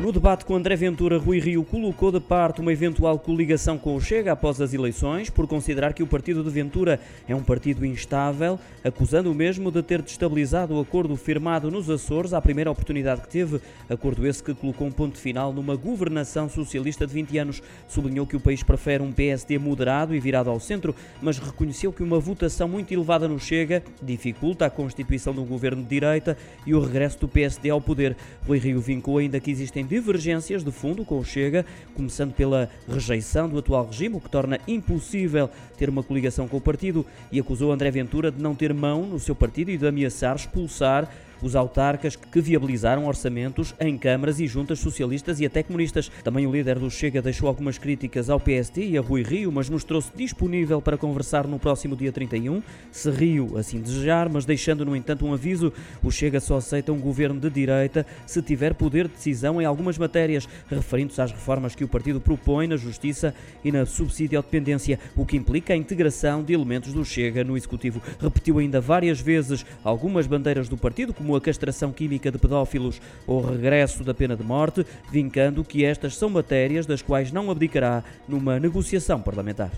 No debate com André Ventura, Rui Rio colocou de parte uma eventual coligação com o Chega após as eleições, por considerar que o partido de Ventura é um partido instável, acusando o mesmo de ter destabilizado o acordo firmado nos Açores à primeira oportunidade que teve, acordo esse que colocou um ponto final numa governação socialista de 20 anos. Sublinhou que o país prefere um PSD moderado e virado ao centro, mas reconheceu que uma votação muito elevada no Chega dificulta a constituição de um governo de direita e o regresso do PSD ao poder. Rui Rio vincou ainda que existem divergências de fundo com o Chega, começando pela rejeição do atual regime, o que torna impossível ter uma coligação com o partido, e acusou André Ventura de não ter mão no seu partido e de ameaçar expulsar os autarcas que viabilizaram orçamentos em câmaras e juntas socialistas e até comunistas. Também o líder do Chega deixou algumas críticas ao PST e a Rui Rio, mas mostrou-se disponível para conversar no próximo dia 31, se Rio assim desejar, mas deixando, no entanto, um aviso: o Chega só aceita um governo de direita se tiver poder de decisão em algumas matérias, referindo-se às reformas que o partido propõe na justiça e na subsidiodependência, o que implica a integração de elementos do Chega no executivo. Repetiu ainda várias vezes algumas bandeiras do partido, como como a castração química de pedófilos ou regresso da pena de morte, vincando que estas são matérias das quais não abdicará numa negociação parlamentar.